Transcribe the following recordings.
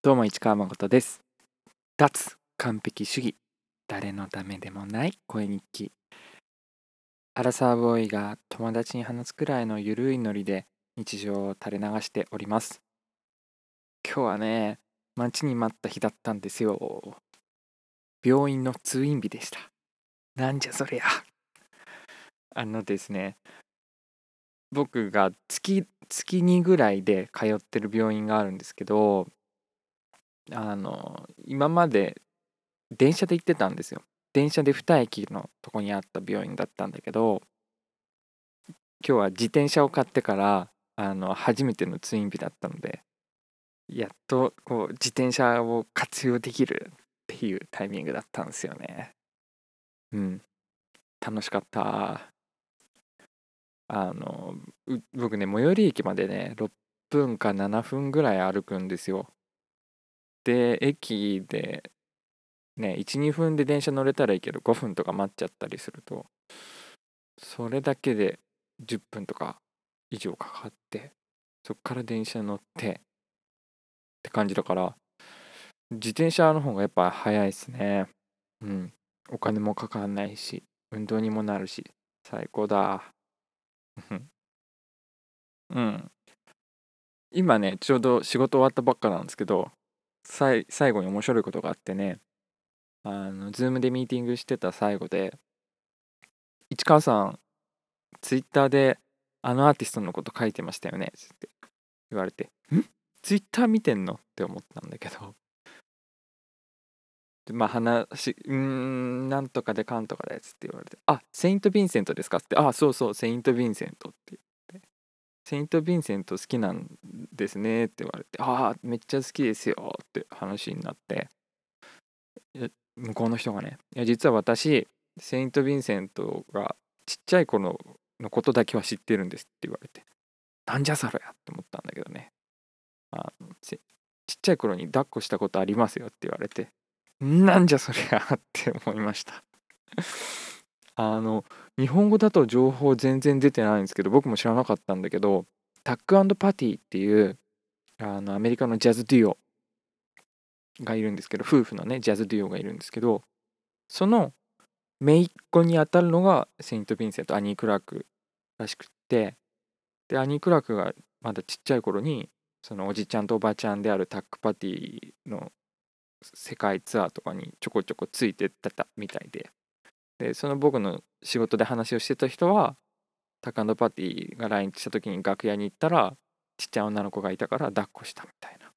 どうも市川誠です。脱完璧主義。誰のためでもない。声日記。アラサーボーイが友達に話すくらいのゆるいノリで。日常を垂れ流しております。今日はね待ちに待った日だったんですよ。病院の通院日でした。なんじゃそりゃ。あのですね僕が月月2ぐらいで通ってる病院があるんですけどあの今まで電車で行ってたんですよ。電車で2駅のとこにあった病院だったんだけど今日は自転車を買ってからあの初めての通院日だったのでやっとこう自転車を活用できるっていうタイミングだったんですよね。うん。楽しかった。あの僕ね最寄り駅までね6分か7分ぐらい歩くんですよ。で駅でね12分で電車乗れたらいいけど5分とか待っちゃったりするとそれだけで10分とか以上かかってそっから電車乗ってって感じだから自転車の方がやっぱ早いですね。うん。お金もかかんないし運動にもなるし最高だ。うん。今ねちょうど仕事終わったばっかなんですけどさい最後に面白いことがあってねあの、ズームでミーティングしてた最後で、市川さん、ツイッターであのアーティストのこと書いてましたよねって言われて、ん？ツイッター見てんの？って思ったんだけど、でまあ話、うーん、なんとかでかんとかでつって言われて、あ、セイント・ヴィンセントですか？って、あ、そうそう、セイント・ヴィンセントって言って、セイント・ヴィンセント好きなんですねって言われて、ああ、めっちゃ好きですよって話になって、向こうの人がね「いや実は私セイント・ヴィンセントがちっちゃい頃のことだけは知ってるんです」って言われて「なんじゃそれや」って思ったんだけどねあちっちゃい頃に抱っこしたことありますよって言われて「なんじゃそりゃ」って思いました。あの日本語だと情報全然出てないんですけど僕も知らなかったんだけどタックパティっていうあのアメリカのジャズデュオがいるんですけど夫婦のねジャズデュオがいるんですけどその姪っ子にあたるのがセイント・ヴィンセントアニー・クラークらしくってでアニー・クラークがまだちっちゃい頃にそのおじちゃんとおばちゃんであるタックパティの世界ツアーとかにちょこちょこついてってたみたいで。でその僕の仕事で話をしてた人はタックパティーが来日した時に楽屋に行ったらちっちゃい女の子がいたから抱っこしたみたいな。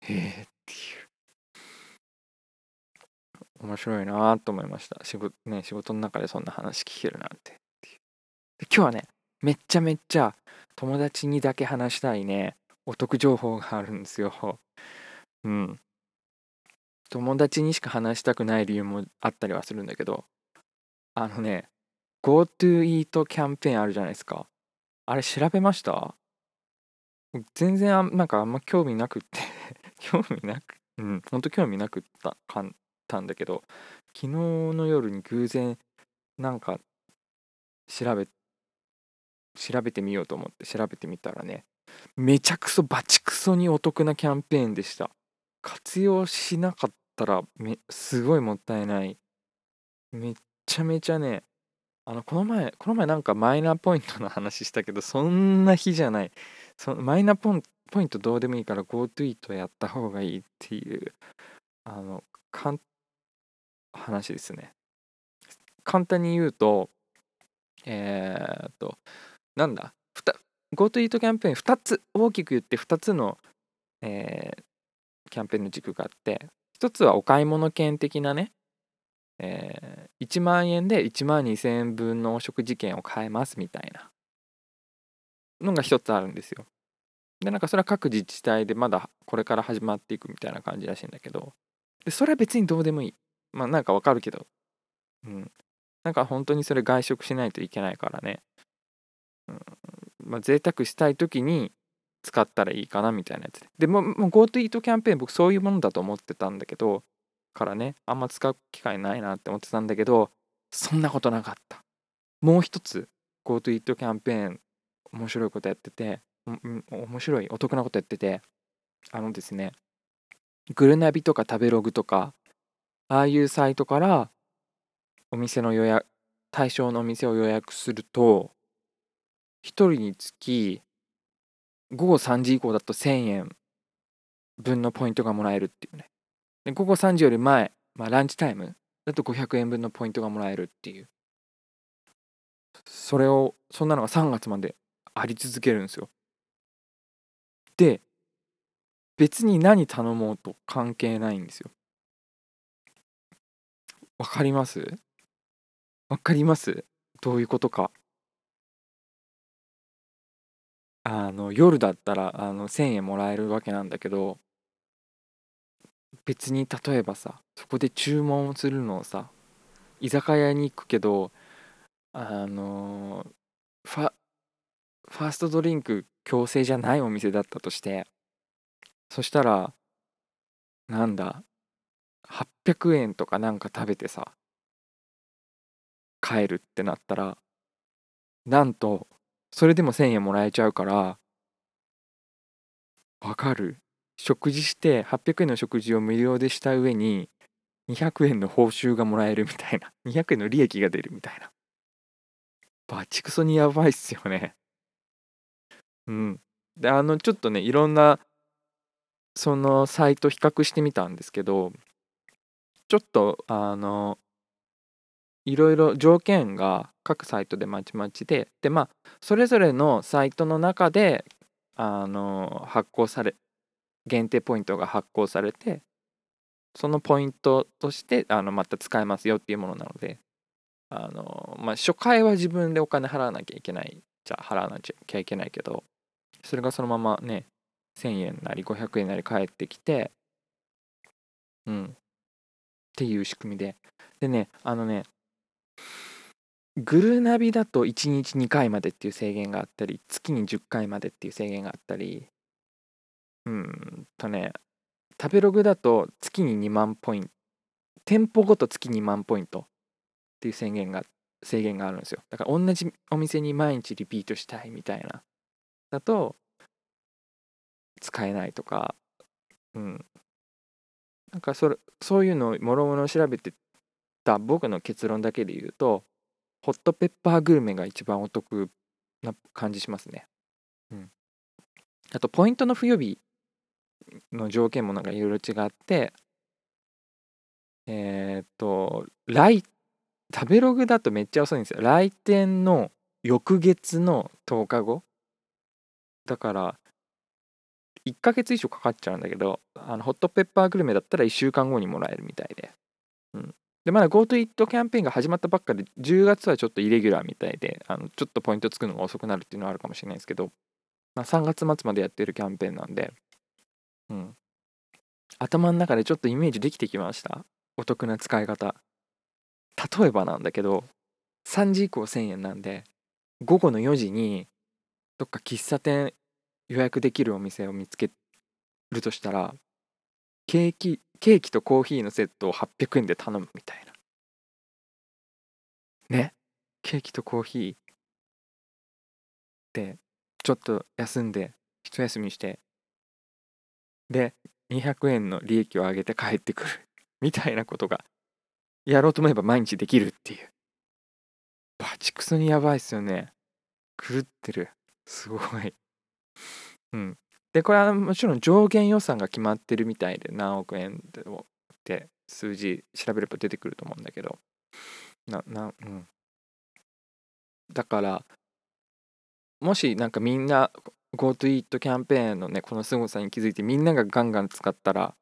へえっていう。面白いなと思いました。仕事,、ね、仕事の中でそんな話聞けるなんてで今日はねめっちゃめっちゃ友達にだけ話したいね。お得情報があるんですよ。うん。友達にしか話したくない理由もあったりはするんだけどあのね GoTo イートキャンペーンあるじゃないですか。あれ調べました？全然あなんかあんま興味なくって。興味なく、うん、ほんと興味なくったかんたんだけど、昨日の夜に偶然、なんか、調べ、調べてみようと思って調べてみたらね、めちゃくそバチクソにお得なキャンペーンでした。活用しなかったらめ、すごいもったいない。めっちゃめちゃね、あの、この前、この前なんかマイナポイントの話したけど、そんな日じゃない。そマイナポポイントどうでもいいから GoTo イートやった方がいいっていうあのかん話ですね簡単に言うとえー、っとなんだ GoTo イートキャンペーン2つ大きく言って2つの、えー、キャンペーンの軸があって1つはお買い物券的なねえー、1万円で1万2000円分のお食事券を買えますみたいなのが1つあるんですよ。でなんかそれは各自治体でまだこれから始まっていくみたいな感じらしいんだけどでそれは別にどうでもいい。まあなんかわかるけど。うん。なんか本当にそれ外食しないといけないからね、うん。まあ、贅沢したい時に使ったらいいかなみたいなやつで。でもも GoTo イートキャンペーン僕そういうものだと思ってたんだけどからねあんま使う機会ないなって思ってたんだけどそんなことなかった。もう一つ GoTo イートキャンペーン面白いことやってて、面白いお得なことやっててあのですねグルナビとか食べログとかああいうサイトからお店の予約対象のお店を予約すると1人につき午後3時以降だと1000円分のポイントがもらえるっていうね。で午後3時より前、まあ、ランチタイムだと500円分のポイントがもらえるっていう。それをそんなのが3月まであり続けるんですよ。で別に何頼もうと関係ないんですよ。わかります？わかります？どういうことか。あの夜だったらあの1,000円もらえるわけなんだけど別に例えばさそこで注文をするのをさ居酒屋に行くけどあのファファーストドリンク強制じゃないお店だったとしてそしたらなんだ800円とかなんか食べてさ帰るってなったらなんとそれでも1,000円もらえちゃうからわかる？食事して800円の食事を無料でした上に200円の報酬がもらえるみたいな。200円の利益が出るみたいな。バチクソにやばいっすよね。うん。であのちょっとねいろんなそのサイト比較してみたんですけどちょっとあのいろいろ条件が各サイトでまちまちででまあそれぞれのサイトの中であの発行され限定ポイントが発行されてそのポイントとしてあのまた使えますよっていうものなのであの、まあ、初回は自分でお金払わなきゃいけないじゃあ払わなきゃいけないけどそれがそのままね1000円なり500円なり返ってきてうん。っていう仕組みで。でねあのねグルナビだと1日2回までっていう制限があったり月に10回までっていう制限があったりうんとね食べログだと月に2万ポイント店舗ごと月2万ポイントっていう制限が制限があるんですよ。だから同じお店に毎日リピートしたいみたいな。だと使えないとかうん。なんかそれそういうのをもろもろ調べてた僕の結論だけで言うとホットペッパーグルメが一番お得な感じしますね。うん、あとポイントの付与日の条件もなんかいろいろ違ってえっ、と来食べログだとめっちゃ遅いんですよ。来店の翌月の10日後。だから1ヶ月以上かかっちゃうんだけどあのホットペッパーグルメだったら1週間後にもらえるみたいで、うん、でまだ GoToEat キャンペーンが始まったばっかで10月はちょっとイレギュラーみたいであのちょっとポイントつくのが遅くなるっていうのはあるかもしれないですけど、まあ、3月末までやってるキャンペーンなんでうん。頭の中でちょっとイメージできてきました？お得な使い方。例えばなんだけど3時以降1000円なんで午後の4時にどっか喫茶店予約できるお店を見つけるとしたらケーキケーキとコーヒーのセットを800円で頼むみたいな。ね？ケーキとコーヒーでちょっと休んで一休みして。で200円の利益を上げて帰ってくるみたいなことがやろうと思えば毎日できるっていう。バチクソにやばいっすよね。狂ってる。すごい。うん。でこれはもちろん上限予算が決まってるみたいで何億円って数字調べれば出てくると思うんだけど。ななうん。だからもしなんかみんな GoToEat キャンペーンのねこの凄さに気づいてみんながガンガン使ったら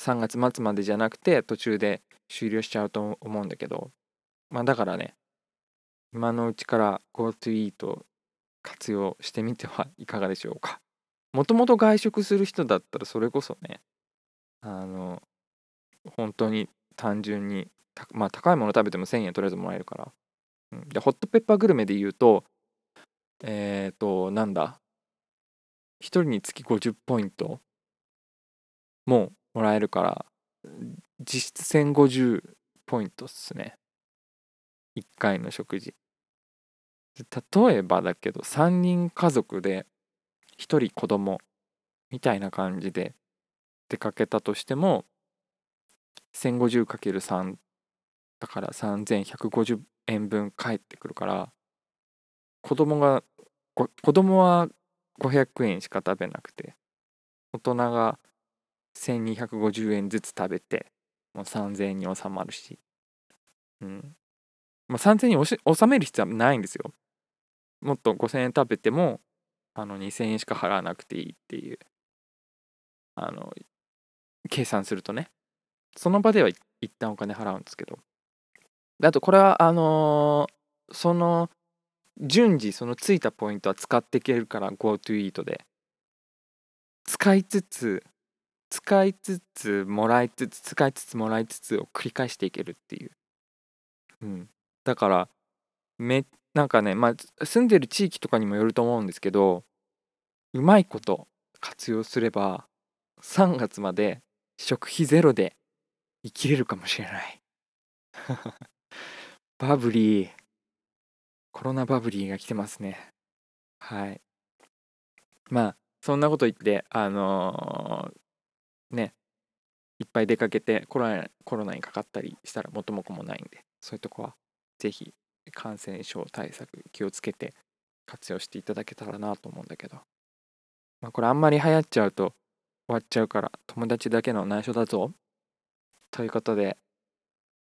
3月末までじゃなくて途中で終了しちゃうと思うんだけど。まあだからね今のうちから GoToEat 活用してみてはいかがでしょうか。もともと外食する人だったらそれこそねあの本当に単純にまあ高いもの食べても1000円とりあえずもらえるから、うん、でホットペッパーグルメで言うとえっ、ー、となんだ？1人につき50ポイントももらえるから実質1050ポイントっすね。1回の食事。例えばだけど3人家族で1人子供みたいな感じで出かけたとしても 1050×3 だから3150円分返ってくるから子供が子供は500円しか食べなくて大人が1250円ずつ食べてもう3000円に収まるし。うん。まあ3000円に収める必要はないんですよ。もっと5000円食べてもあの2000円しか払わなくていいっていう。あの計算するとね。その場では一旦お金払うんですけど。あとこれはあのー、その順次そのついたポイントは使っていけるから GoToEat で。使いつつ使いつつもらいつつ使いつつもらいつつを繰り返していけるっていう、うん、だからめなんかねまあ住んでる地域とかにもよると思うんですけどうまいこと活用すれば3月まで食費ゼロで生きれるかもしれない。バブリーコロナバブリーが来てますね。はい。まあそんなこと言ってあのー、ねいっぱい出かけてコロナコロナにかかったりしたら元も子もないんでそういうとこは是非感染症対策気をつけて活用していただけたらなと思うんだけど。まあこれあんまり流行っちゃうと終わっちゃうから友達だけの内緒だぞ。ということで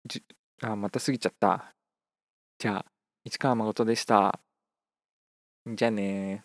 じあまた過ぎちゃった。じゃあ市川誠でした。じゃあね